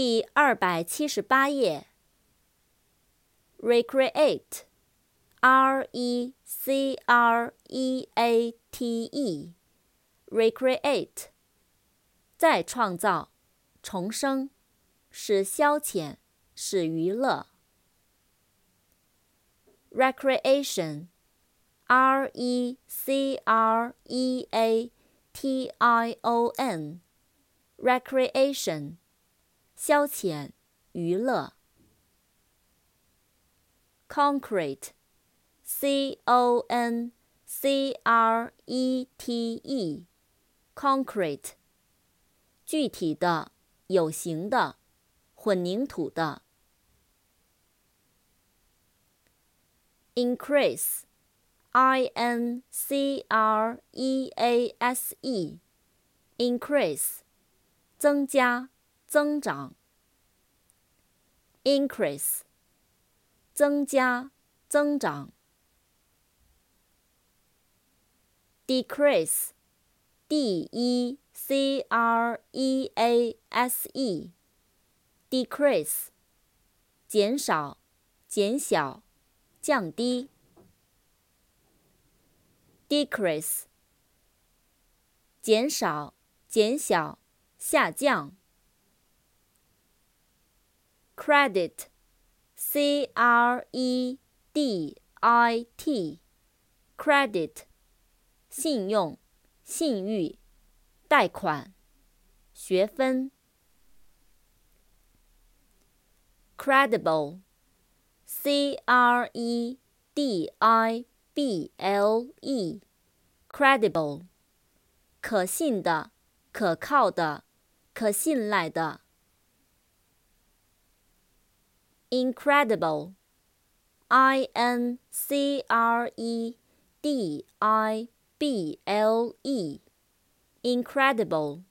第二百七十八页。recreate，r e c r e a t e，recreate，再创造，重生，是消遣，是娱乐。recreation，r e c r e a t i o n，recreation。消遣、娱乐。concrete，c o n c r e t e，concrete，具体的、有形的、混凝土的。increase，i n c r e a s e，increase，增加。增长，increase，增加，增长。decrease，d e c r e a s e，decrease，减少，减小，降低。decrease，减少，减小，下降。Credit, c r e d i t, credit, 信用、信誉、贷款、学分。credible, c r e d i b l e, credible, 可信的、可靠的、可信赖的。incredible, I N C R E D I B L E, incredible,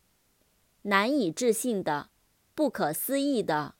难以置信的，不可思议的。